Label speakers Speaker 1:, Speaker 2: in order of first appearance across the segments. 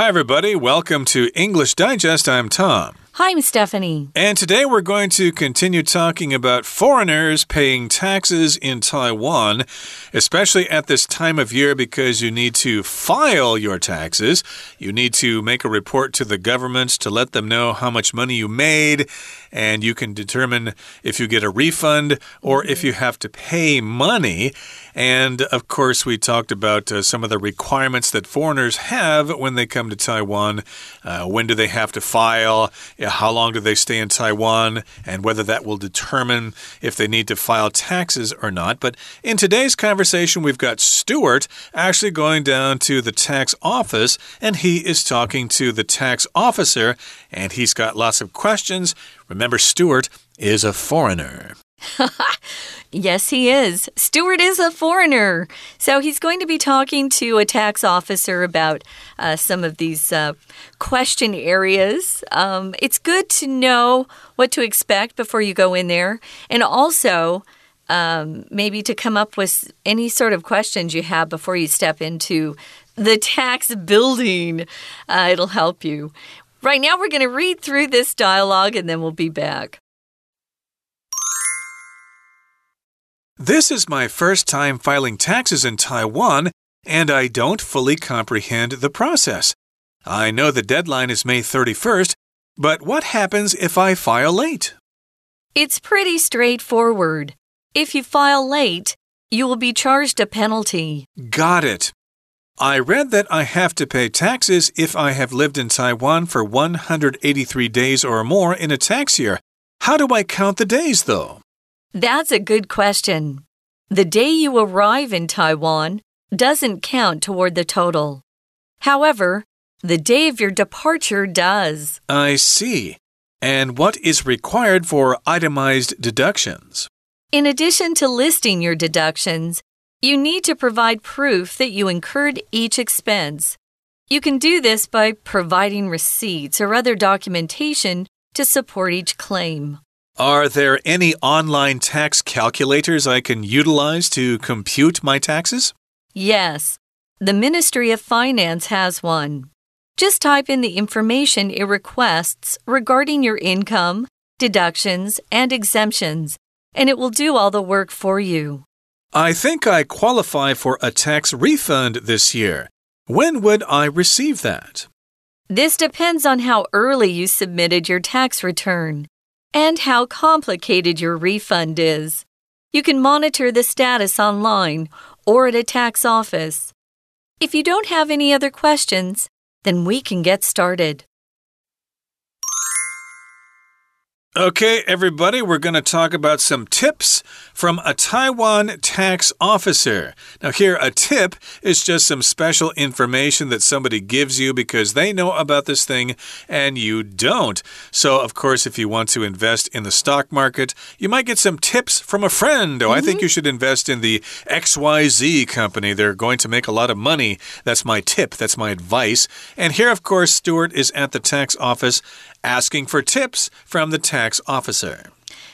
Speaker 1: Hi, everybody. Welcome to English Digest. I'm Tom.
Speaker 2: Hi, I'm Stephanie.
Speaker 1: And today we're going to continue talking about foreigners paying taxes in Taiwan, especially at this time of year because you need to file your taxes. You need to make a report to the government to let them know how much money you made, and you can determine if you get a refund or if you have to pay money. And of course, we talked about uh, some of the requirements that foreigners have when they come to Taiwan. Uh, when do they have to file? How long do they stay in Taiwan? And whether that will determine if they need to file taxes or not. But in today's conversation, we've got Stuart actually going down to the tax office and he is talking to the tax officer and he's got lots of questions. Remember, Stuart is a foreigner.
Speaker 2: yes, he is. Stewart is a foreigner. So he's going to be talking to a tax officer about uh, some of these uh, question areas. Um, it's good to know what to expect before you go in there. And also, um, maybe to come up with any sort of questions you have before you step into the tax building. Uh, it'll help you. Right now, we're going to read through this dialogue and then we'll be back.
Speaker 1: This is my first time filing taxes in Taiwan, and I don't fully comprehend the process. I know the deadline is May 31st, but what happens if I file late?
Speaker 2: It's pretty straightforward. If you file late, you will be charged a penalty.
Speaker 1: Got it. I read that I have to pay taxes if I have lived in Taiwan for 183 days or more in a tax year. How do I count the days, though?
Speaker 2: That's a good question. The day you arrive in Taiwan doesn't count toward the total. However, the day of your departure does.
Speaker 1: I see. And what is required for itemized deductions?
Speaker 2: In addition to listing your deductions, you need to provide proof that you incurred each expense. You can do this by providing receipts or other documentation to support each claim.
Speaker 1: Are there any online tax calculators I can utilize to compute my taxes?
Speaker 2: Yes. The Ministry of Finance has one. Just type in the information it requests regarding your income, deductions, and exemptions, and it will do all the work for you.
Speaker 1: I think I qualify for a tax refund this year. When would I receive that?
Speaker 2: This depends on how early you submitted your tax return and how complicated your refund is. You can monitor the status online or at a tax office. If you don't have any other questions, then we can get started.
Speaker 1: Okay, everybody, we're going to talk about some tips from a Taiwan tax officer. Now, here, a tip is just some special information that somebody gives you because they know about this thing and you don't. So, of course, if you want to invest in the stock market, you might get some tips from a friend. Oh, mm -hmm. I think mm-hmm. you should invest in the XYZ company. They're going to make a lot of money. That's my tip, that's my advice. And here, of course, Stuart is at the tax office asking for tips from the tax officer.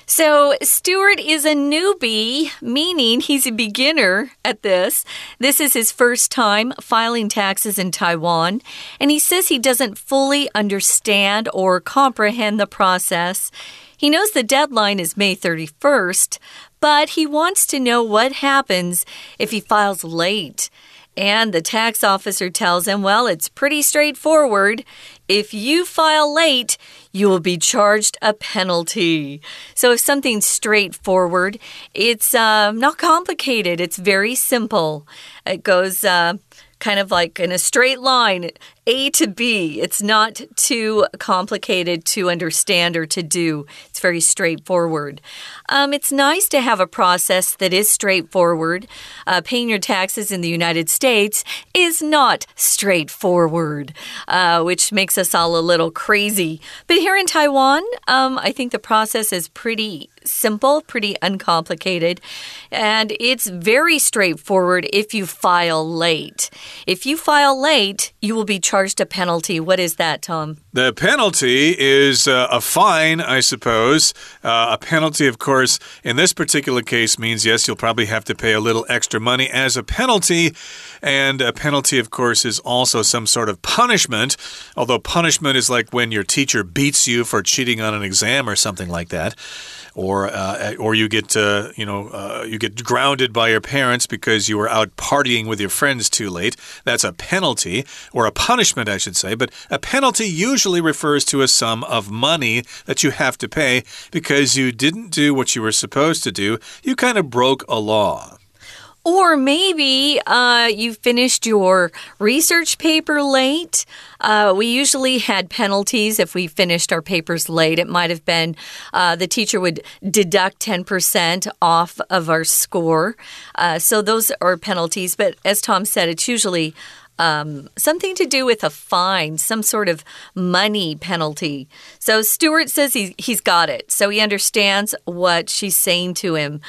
Speaker 2: So, Stuart is a newbie, meaning he's a beginner at this. This is his first time filing taxes in Taiwan, and he says he doesn't fully understand or comprehend the process. He knows the deadline is May 31st, but he wants to know what happens if he files late. And the tax officer tells him, well, it's pretty straightforward. If you file late, you will be charged a penalty. So, if something's straightforward, it's uh, not complicated, it's very simple. It goes uh, kind of like in a straight line, A to B. It's not too complicated to understand or to do, it's very straightforward. Um, it's nice to have a process that is straightforward. Uh, paying your taxes in the United States is not straightforward, uh, which makes us all a little crazy. But here in Taiwan, um, I think the process is pretty simple, pretty uncomplicated, and it's very straightforward if you file late. If you file late, you will be charged charged a penalty. What is that, Tom?
Speaker 1: The penalty is uh, a fine, I suppose. Uh, a penalty, of course, in this particular case means yes, you'll probably have to pay a little extra money as a penalty. And a penalty, of course, is also some sort of punishment. Although punishment is like when your teacher beats you for cheating on an exam or something like that or uh, or you get uh, you know uh, you get grounded by your parents because you were out partying with your friends too late. That's a penalty or a punishment, I should say. But a penalty usually refers to a sum of money that you have to pay because you didn't do what you were supposed to do. You kind of broke a law.
Speaker 2: Or maybe uh, you finished your research paper late. Uh, we usually had penalties if we finished our papers late. It might have been uh, the teacher would deduct 10% off of our score. Uh, so those are penalties. But as Tom said, it's usually um, something to do with a fine, some sort of money penalty. So Stuart says he, he's got it. So he understands what she's saying to him.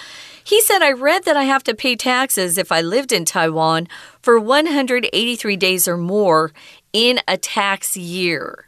Speaker 2: He said, I read that I have to pay taxes if I lived in Taiwan for 183 days or more in a tax year.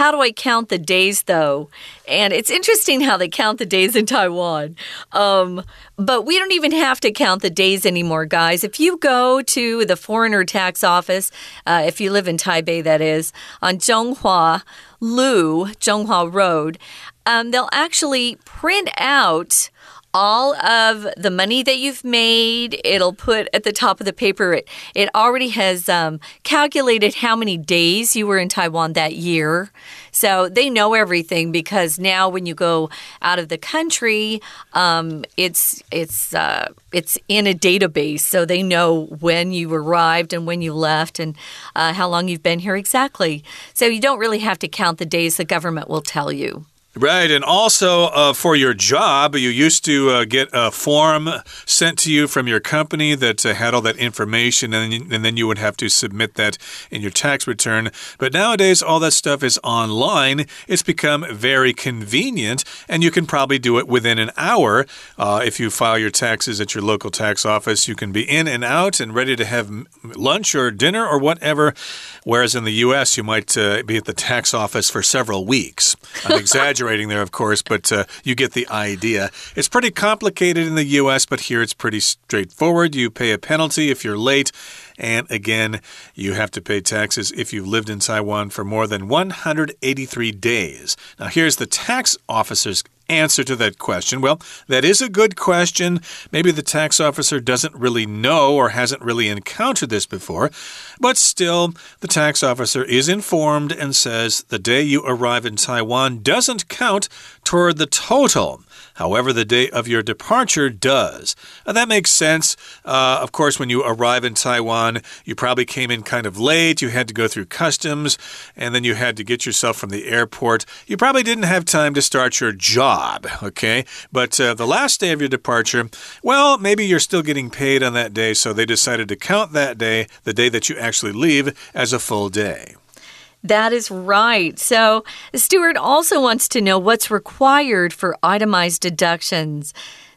Speaker 2: How do I count the days, though? And it's interesting how they count the days in Taiwan. Um, but we don't even have to count the days anymore, guys. If you go to the foreigner tax office, uh, if you live in Taipei, that is, on Zhonghua Lu, Zhonghua Road, um, they'll actually print out all of the money that you've made. It'll put at the top of the paper, it, it already has um, calculated how many days you were in Taiwan that year. So they know everything because now when you go out of the country, um, it's it's uh, it's in a database, so they know when you arrived and when you left and uh, how long you've been here exactly. So you don't really have to count the days; the government will tell you.
Speaker 1: Right, and also uh, for your job, you used to uh, get a form sent to you from your company that uh, had all that information, and, and then you would have to submit that in your tax return. But nowadays, all that stuff is online. It's become very convenient, and you can probably do it within an hour. Uh, if you file your taxes at your local tax office, you can be in and out and ready to have lunch or dinner or whatever. Whereas in the U.S., you might uh, be at the tax office for several weeks. I'm exaggerating exaggerating there, of course, but uh, you get the idea. It's pretty complicated in the US, but here it's pretty straightforward. You pay a penalty if you're late. And again, you have to pay taxes if you've lived in Taiwan for more than 183 days. Now, here's the tax officer's answer to that question? Well, that is a good question. Maybe the tax officer doesn't really know or hasn't really encountered this before, but still, the tax officer is informed and says the day you arrive in Taiwan doesn't count toward the total. However, the day of your departure does. And that makes sense. Uh, of course, when you arrive in Taiwan, you probably came in kind of late. You had to go through customs, and then you had to get yourself from the airport. You probably didn't have time to start your job, okay? But uh, the last day of your departure, well, maybe you're still getting paid on that day, so they decided to count that day, the day that you actually leave, as a full day.
Speaker 2: That is right. So, Stuart also wants to know what's required for itemized deductions.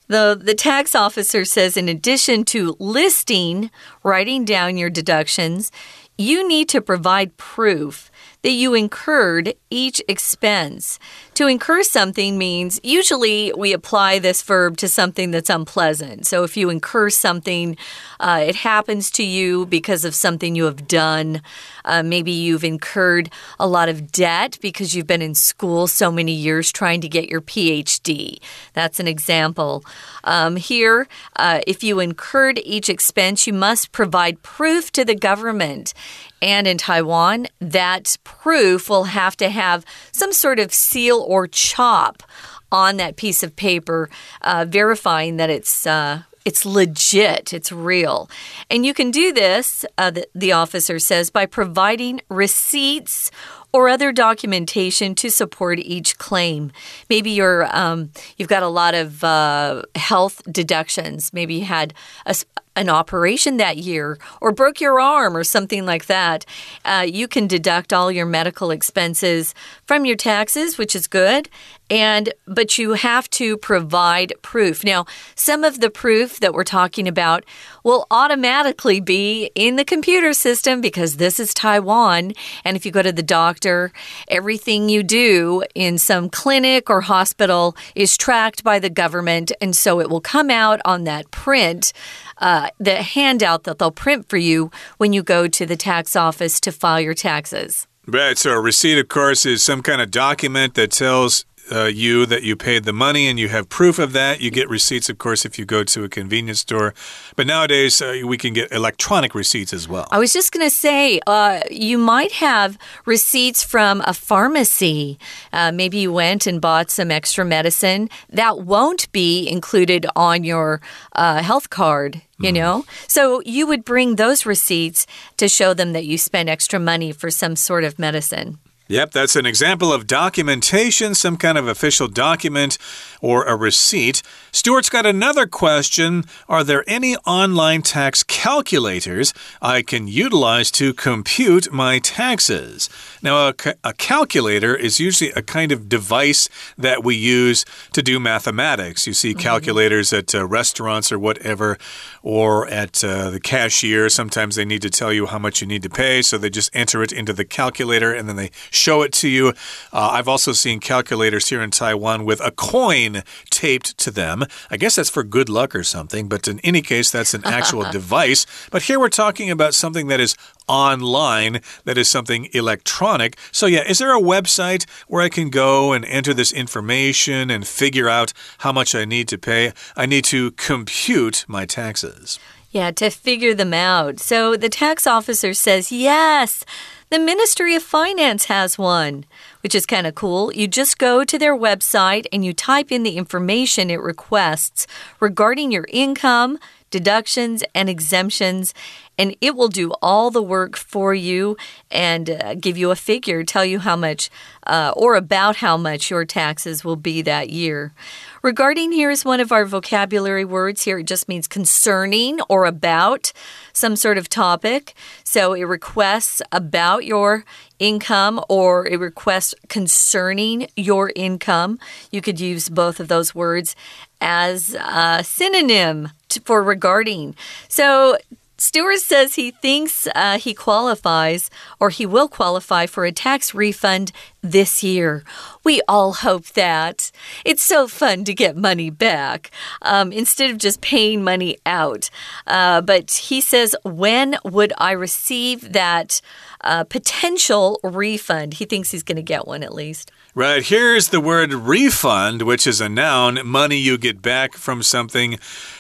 Speaker 2: The, the tax officer says, in addition to listing, writing down your deductions, you need to provide proof that you incurred each expense. To incur something means usually we apply this verb to something that's unpleasant. So if you incur something, uh, it happens to you because of something you have done. Uh, maybe you've incurred a lot of debt because you've been in school so many years trying to get your PhD. That's an example. Um, here, uh, if you incurred each expense, you must provide proof to the government. And in Taiwan, that proof will have to have some sort of seal or chop on that piece of paper, uh, verifying that it's. Uh, it's legit, it's real. And you can do this, uh, the, the officer says, by providing receipts or other documentation to support each claim. Maybe you're um, you've got a lot of uh, health deductions. Maybe you had a, an operation that year or broke your arm or something like that, uh, you can deduct all your medical expenses from your taxes, which is good. And but you have to provide proof. Now, some of the proof that we're talking about will automatically be in the computer system because this is Taiwan. And if you go to the doctor, everything you do in some clinic or hospital is tracked by the government. And so it will come out on that print uh, the handout that they'll print for you when you go to the tax office to file your taxes.
Speaker 1: Right. So a receipt, of course, is some kind of document that tells uh, you that you paid the money and you have proof of that. You get receipts, of course, if you go to a convenience store. But nowadays, uh, we can get electronic receipts as well.
Speaker 2: I was just going to say, uh, you might have receipts from a pharmacy. Uh, maybe you went and bought some extra medicine. That won't be included on your uh, health card you mm. know? So you would bring those receipts to show them that you spent extra money for some sort of medicine.
Speaker 1: Yep, that's an example of documentation, some kind of official document or a receipt. Stuart's got another question. Are there any online tax calculators I can utilize to compute my taxes? Now, a, a calculator is usually a kind of device that we use to do mathematics. You see mm-hmm. calculators mm -hmm. at uh, restaurants or whatever, or at uh, the cashier. Sometimes they need to tell you how much you need to pay, so they just enter it into the calculator and then they show it to you. Uh, I've also seen calculators here in Taiwan with a coin taped to them. I guess that's for good luck or something, but in any case, that's an actual device. But here we're talking about something that is online, that is something electronic. So, yeah, is there a website where I can go and enter this information and figure out how much I need to pay? I need to compute my taxes.
Speaker 2: Yeah, to figure them out. So the tax officer says, yes. The Ministry of Finance has one, which is kind of cool. You just go to their website and you type in the information it requests regarding your income, deductions, and exemptions, and it will do all the work for you and uh, give you a figure, tell you how much uh, or about how much your taxes will be that year. Regarding here is one of our vocabulary words. Here it just means concerning or about some sort of topic. So it requests about your income or it requests concerning your income. You could use both of those words as a synonym for regarding. So Stuart says he thinks uh, he qualifies or he will qualify for a tax refund this year. We all hope that. It's so fun to get money back um, instead of just paying money out. Uh, but he says, when would I receive that uh, potential refund? He thinks he's going to get one at least.
Speaker 1: Right, here's the word refund, which is a noun, money you get back from something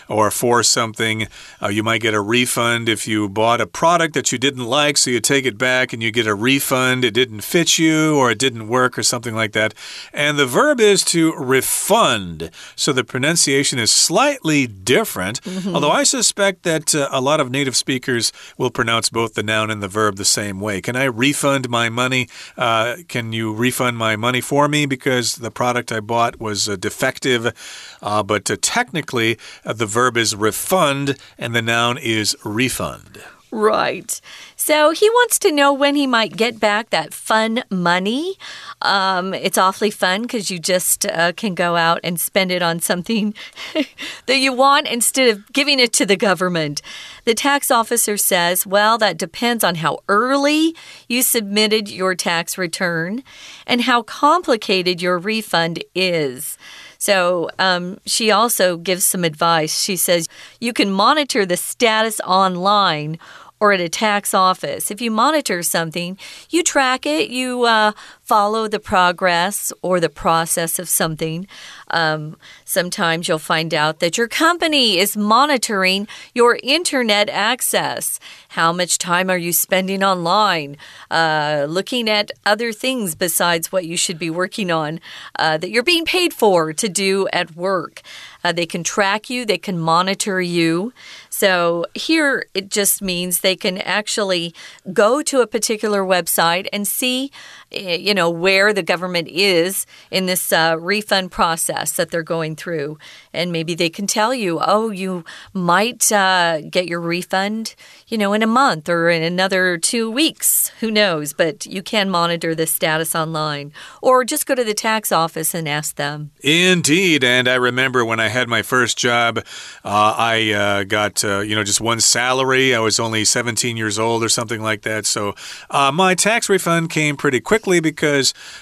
Speaker 1: or for something. Uh, you might get a refund if you bought a product that you didn't like, so you take it back and you get a refund. It didn't fit you or it didn't work or something like that. And the verb is to refund. So the pronunciation is slightly different, mm -hmm. although I suspect that uh, a lot of native speakers will pronounce both the noun and the verb the same way. Can I refund my money? Uh, can you refund my money? for me because the product I bought was uh, defective. Uh, but uh, technically, the verb is refund and the noun is refund.
Speaker 2: Right. So he wants to know when he might get back that fun money. Um, it's awfully fun because you just uh, can go out and spend it on something that you want instead of giving it to the government. The tax officer says, well, that depends on how early you submitted your tax return and how complicated your refund is. So um, she also gives some advice. She says you can monitor the status online or at a tax office. If you monitor something, you track it, you uh, follow the progress or the process of something. Um, sometimes you'll find out that your company is monitoring your internet access. How much time are you spending online? Uh, looking at other things besides what you should be working on uh, that you're being paid for to do at work. Uh, they can track you, they can monitor you. So here it just means they can actually go to a particular website and see, eh, you know, where the government is in this uh, refund process that they're going through. And maybe they can tell you, oh, you might uh, get your refund, you know, in a month or in another two weeks. Who knows? But you can monitor the status online or just go to the tax office and ask them.
Speaker 1: Indeed. And I remember when I had my first job, uh, I uh, got, uh, you know, just one salary. I was only 17 years old or something like that. So uh, my tax refund came pretty quickly because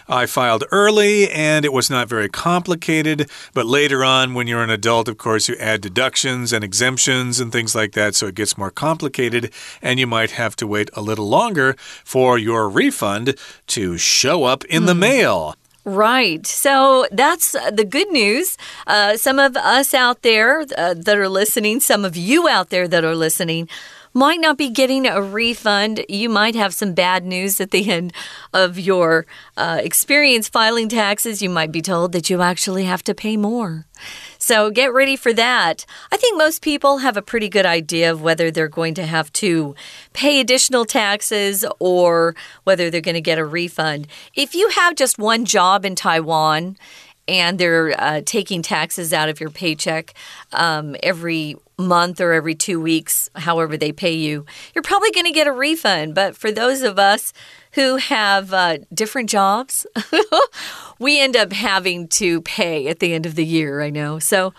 Speaker 1: I filed early and it was not very complicated. But later on, when you're an adult, of course, you add deductions and exemptions and things like that. So it gets more complicated and you might have to wait a little longer for your refund to show up in mm. the hmm. mail.
Speaker 2: Right. So that's the good news. Uh, some of us out there uh, that are listening, some of you out there that are listening, might not be getting a refund. You might have some bad news at the end of your uh, experience filing taxes. You might be told that you actually have to pay more. So get ready for that. I think most people have a pretty good idea of whether they're going to have to pay additional taxes or whether they're going to get a refund. If you have just one job in Taiwan, and they're uh, taking taxes out of your paycheck um, every month or every two weeks, however they pay you, you're probably going to get a refund. But for those of us who have uh, different jobs, we end up having to pay at the end of the year, I know. So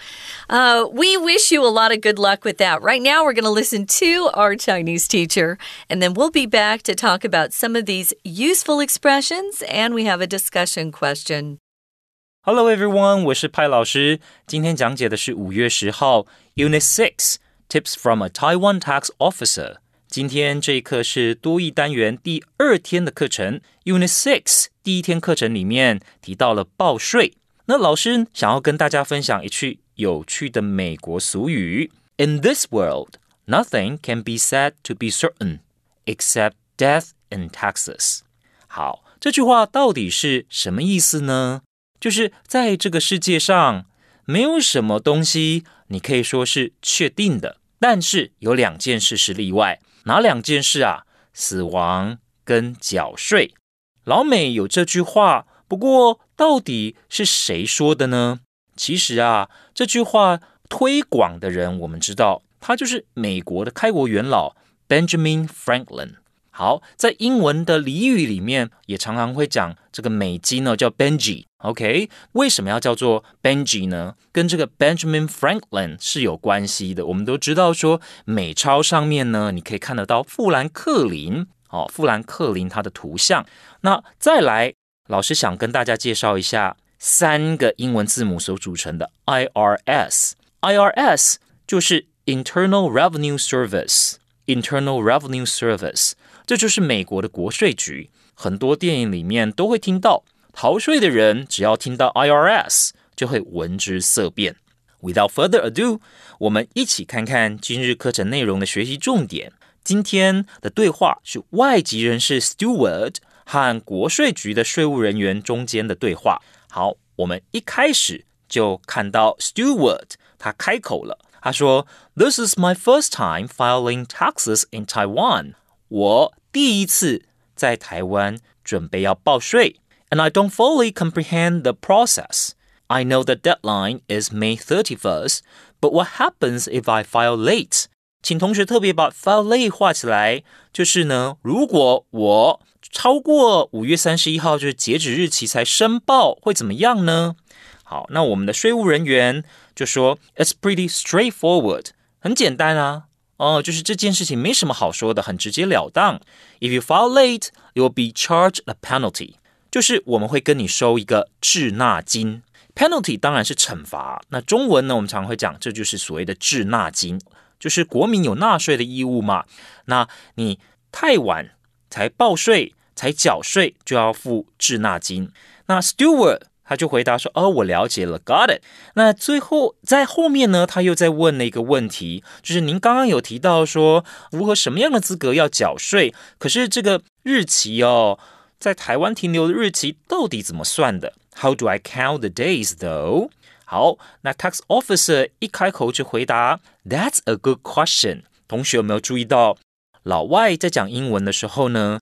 Speaker 2: uh, we wish you a lot of good luck with that. Right now, we're going to listen to our Chinese teacher, and then we'll be back to talk about some of these useful expressions, and we have a discussion question.
Speaker 3: Hello everyone，我是派老师。今天讲解的是五月十号 Unit Six Tips from a Taiwan Tax Officer。今天这一课是多义单元第二天的课程，Unit Six 第一天课程里面提到了报税。那老师想要跟大家分享一句有趣的美国俗语：In this world, nothing can be said to be certain except death and taxes。好，这句话到底是什么意思呢？ 就是在这个世界上，没有什么东西你可以说是确定的，但是有两件事是例外。哪两件事啊？死亡跟缴税。老美有这句话，不过到底是谁说的呢？其实啊，这句话推广的人，我们知道，他就是美国的开国元老 Benjamin Franklin。好，在英文的俚语里面，也常常会讲这个美金呢，叫 Benji。OK，为什么要叫做 Benji 呢？跟这个 Benjamin Franklin 是有关系的。我们都知道说，美钞上面呢，你可以看得到富兰克林，哦，富兰克林他的图像。那再来，老师想跟大家介绍一下三个英文字母所组成的 IRS。IRS 就是 Internal Revenue Service，Internal Revenue Service。这就是美国的国税局，很多电影里面都会听到逃税的人，只要听到 IRS 就会闻之色变。Without further ado，我们一起看看今日课程内容的学习重点。今天的对话是外籍人士 Steward 和国税局的税务人员中间的对话。好，我们一开始就看到 Steward 他开口了，他说：“This is my first time filing taxes in Taiwan。”我第一次在台湾准备要报税 ，and I don't fully comprehend the process. I know the deadline is May 31st, but what happens if I file late? 请同学特别把 file late 画起来，就是呢，如果我超过五月三十一号就是截止日期才申报，会怎么样呢？好，那我们的税务人员就说，It's pretty straightforward，很简单啊。哦，就是这件事情没什么好说的，很直截了当。If you file late, you will be charged a penalty。 就是我们会跟你收一个滞纳金。Penalty 当然是惩罚。那中文呢，我们常会讲，这就是所谓的滞纳金，就是国民有纳税的义务嘛。那你太晚才报税，才缴税就要付滞纳金。那 Stewart 他就回答说：“哦，我了解了，got it。”那最后在后面呢，他又在问了一个问题，就是您刚刚有提到说，如何什么样的资格要缴税？可是这个日期哦，在台湾停留的日期到底怎么算的？How do I count the days though？好，那 tax officer 一开口就回答：“That's a good question。”同学有没有注意到，老外在讲英文的时候呢，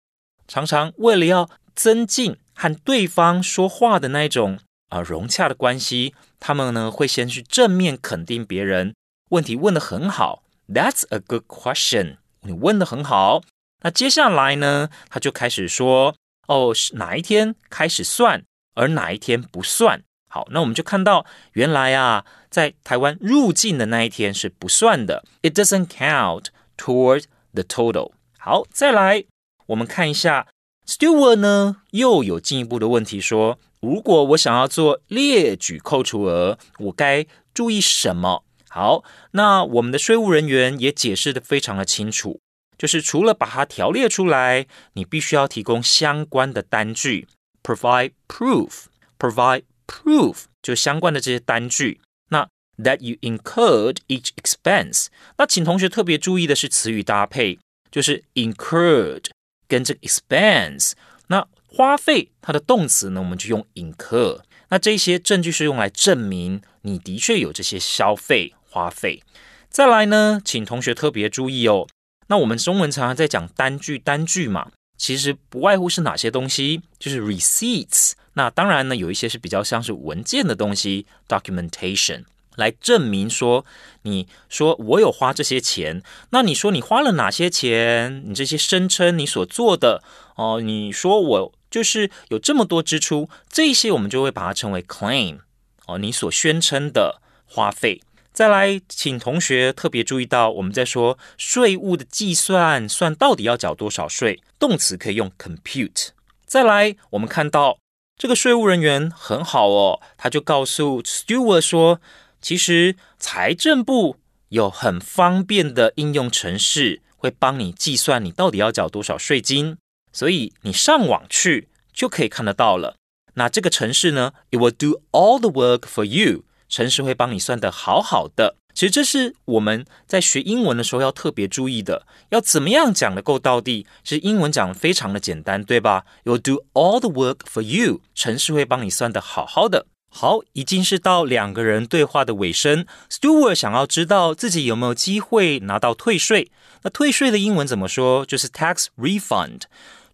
Speaker 3: 常常为了要增进。和对方说话的那种啊融洽的关系，他们呢会先去正面肯定别人。问题问得很好，That's a good question。你问得很好。那接下来呢，他就开始说，哦，是哪一天开始算，而哪一天不算。好，那我们就看到，原来啊，在台湾入境的那一天是不算的，It doesn't count towards the total。好，再来，我们看一下。Stewart 呢又有进一步的问题说：如果我想要做列举扣除额，我该注意什么？好，那我们的税务人员也解释的非常的清楚，就是除了把它条列出来，你必须要提供相关的单据，provide proof，provide proof 就相关的这些单据。那 that you incurred each expense，那请同学特别注意的是词语搭配，就是 incurred。跟这个 expense，那花费它的动词呢，我们就用 incur。那这些证据是用来证明你的确有这些消费花费。再来呢，请同学特别注意哦。那我们中文常常在讲单据，单据嘛，其实不外乎是哪些东西，就是 receipts。那当然呢，有一些是比较像是文件的东西，documentation。来证明说，你说我有花这些钱，那你说你花了哪些钱？你这些声称你所做的哦，你说我就是有这么多支出，这些我们就会把它称为 claim 哦，你所宣称的花费。再来，请同学特别注意到，我们在说税务的计算，算到底要缴多少税，动词可以用 compute。再来，我们看到这个税务人员很好哦，他就告诉 Stewart 说。其实财政部有很方便的应用程式，会帮你计算你到底要缴多少税金，所以你上网去就可以看得到了。那这个程式呢，it will do all the work for you，城市会帮你算得好好的。其实这是我们在学英文的时候要特别注意的，要怎么样讲的够到底。其实英文讲的非常的简单，对吧？You'll do all the work for you，城市会帮你算得好好的。好，已经是到两个人对话的尾声。Stewart 想要知道自己有没有机会拿到退税。那退税的英文怎么说？就是 tax refund，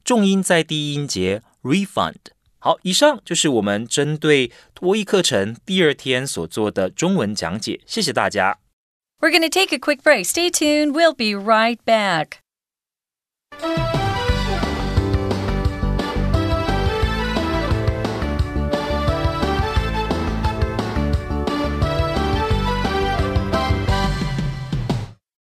Speaker 3: 重音在第一音节 refund。好，以上就是我们针对多益课程第二天所做的中文讲解。谢谢大家。
Speaker 2: We're going to take a quick break. Stay tuned. We'll be right back.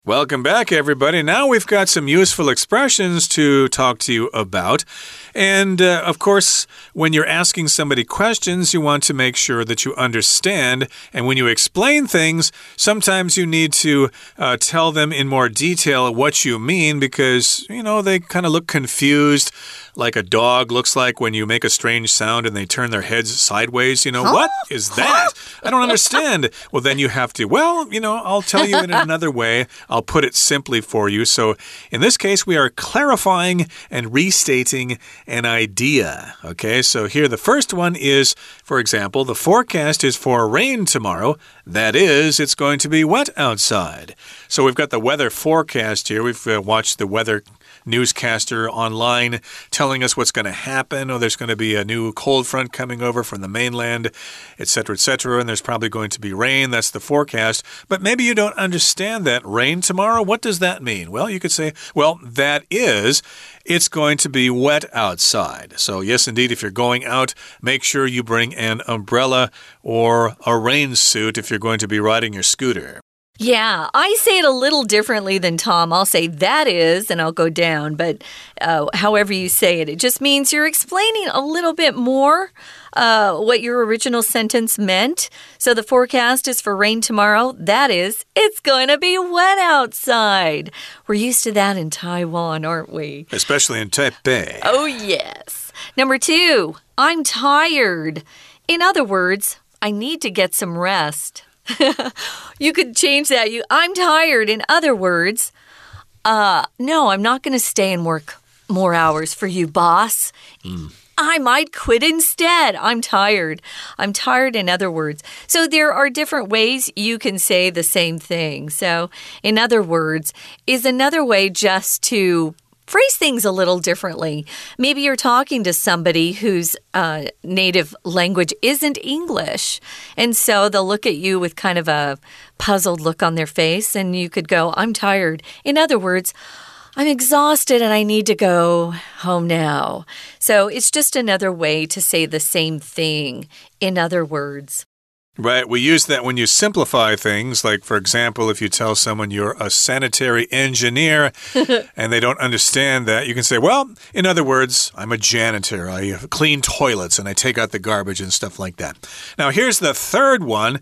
Speaker 1: Welcome back, everybody. Now we've got some useful expressions to talk to you about. And uh, of course, when you're asking somebody questions, you want to make sure that you understand. And when you explain things, sometimes you need to uh, tell them in more detail what you mean because, you know, they kind of look confused like a dog looks like when you make a strange sound and they turn their heads sideways. You know, huh? what is that? I don't understand. well, then you have to, well, you know, I'll tell you in another way. I'll put it simply for you. So in this case, we are clarifying and restating an idea. Okay, so here the first one is, for example, the forecast is for rain tomorrow. That is, it's going to be wet outside. So we've got the weather forecast here. We've uh, watched the weather newscaster online telling us what's going to happen. Oh, there's going to be a new cold front coming over from the mainland, etc., etc., and there's probably going to be rain. That's the forecast. But maybe you don't understand that. Rain tomorrow? What does that mean? Well, you could say, well, that is it's going to be wet outside. So, yes, indeed, if you're going out, make sure you bring an umbrella or a rain suit if you're going to be riding your scooter.
Speaker 2: Yeah, I say it a little differently than Tom. I'll say that is, and I'll go down. But uh, however you say it, it just means you're explaining a little bit more uh, what your original sentence meant. So the forecast is for rain tomorrow. That is, it's going to be wet outside. We're used to that in Taiwan, aren't we?
Speaker 1: Especially in Taipei.
Speaker 2: Oh, yes. Number two, I'm tired. In other words, I need to get some rest. you could change that. You, I'm tired. In other words, uh, no, I'm not going to stay and work more hours for you, boss. Mm. I might quit instead. I'm tired. I'm tired, in other words. So there are different ways you can say the same thing. So, in other words, is another way just to phrase things a little differently. Maybe you're talking to somebody whose uh, native language isn't English. And so they'll look at you with kind of a puzzled look on their face, and you could go, I'm tired. In other words, I'm exhausted and I need to go home now. So it's just another way to say the same thing in other words.
Speaker 1: Right. We use that when you simplify things. Like, for example, if you tell someone you're a sanitary engineer and they don't understand that, you can say, well, in other words, I'm a janitor. I clean toilets and I take out the garbage and stuff like that. Now, here's the third one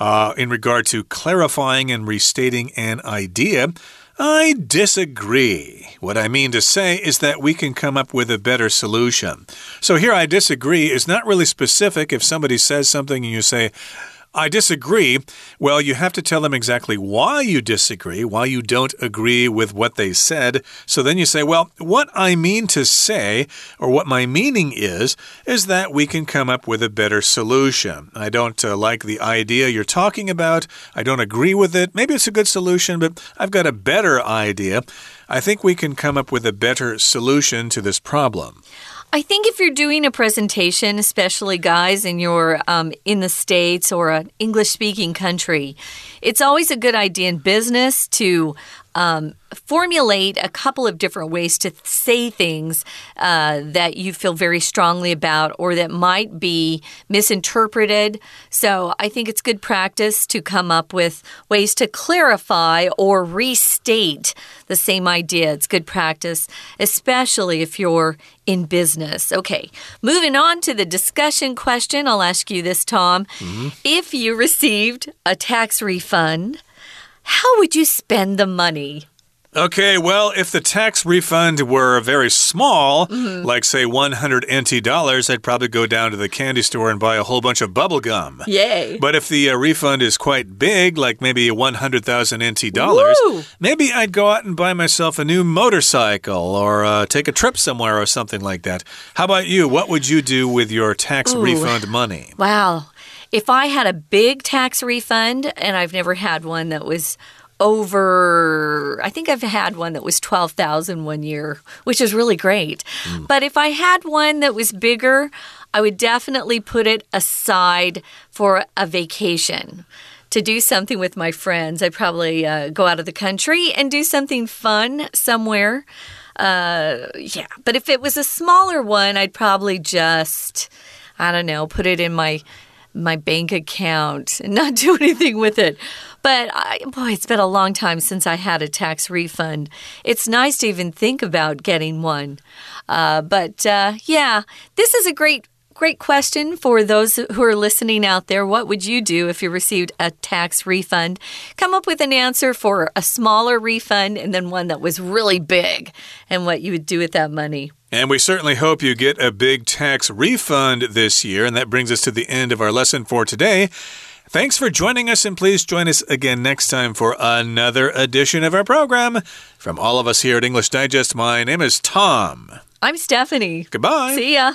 Speaker 1: uh, in regard to clarifying and restating an idea. I disagree. What I mean to say is that we can come up with a better solution. So here I disagree is not really specific. If somebody says something and you say, I disagree. Well, you have to tell them exactly why you disagree, why you don't agree with what they said. So then you say, well, what I mean to say, or what my meaning is, is that we can come up with a better solution. I don't uh, like the idea you're talking about. I don't agree with it. Maybe it's a good solution, but I've got a better idea. I think we can come up with a better solution to this problem.
Speaker 2: I think if you're doing a presentation, especially guys, and you're um, in the States or an English speaking country, it's always a good idea in business to um, formulate a couple of different ways to say things uh, that you feel very strongly about or that might be misinterpreted. So I think it's good practice to come up with ways to clarify or restate the same idea. It's good practice, especially if you're in business. Okay, moving on to the discussion question. I'll ask you this, Tom. Mm -hmm. If you received a tax refund, how would you spend the money?
Speaker 1: Okay, well, if the tax refund were very small, mm -hmm. like say 100 NT dollars, I'd probably go down to the candy store and buy a whole bunch of bubble gum.
Speaker 2: Yay.
Speaker 1: But if the uh, refund is quite big, like maybe 100,000 NT dollars, maybe I'd go out and buy myself a new motorcycle or uh, take a trip somewhere or something like that. How about you? What would you do with your tax Ooh. refund money?
Speaker 2: Wow. If I had a big tax refund, and I've never had one that was over I think I've had one that was 12,000 one year, which is really great. Mm. But if I had one that was bigger, I would definitely put it aside for a vacation. To do something with my friends. I'd probably uh, go out of the country and do something fun somewhere. Uh, yeah, but if it was a smaller one, I'd probably just, I don't know, put it in my my bank account and not do anything with it. But I, boy, it's been a long time since I had a tax refund. It's nice to even think about getting one. Uh, but uh, yeah, this is a great great question for those who are listening out there. What would you do if you received a tax refund? Come up with an answer for a smaller refund and then one that was really big and what you would do with that money.
Speaker 1: And we certainly hope you get a big tax refund this year. And that brings us to the end of our lesson for today. Thanks for joining us, and please join us again next time for another edition of our program. From all of us here at English Digest, my name is Tom.
Speaker 2: I'm Stephanie.
Speaker 1: Goodbye.
Speaker 2: See ya.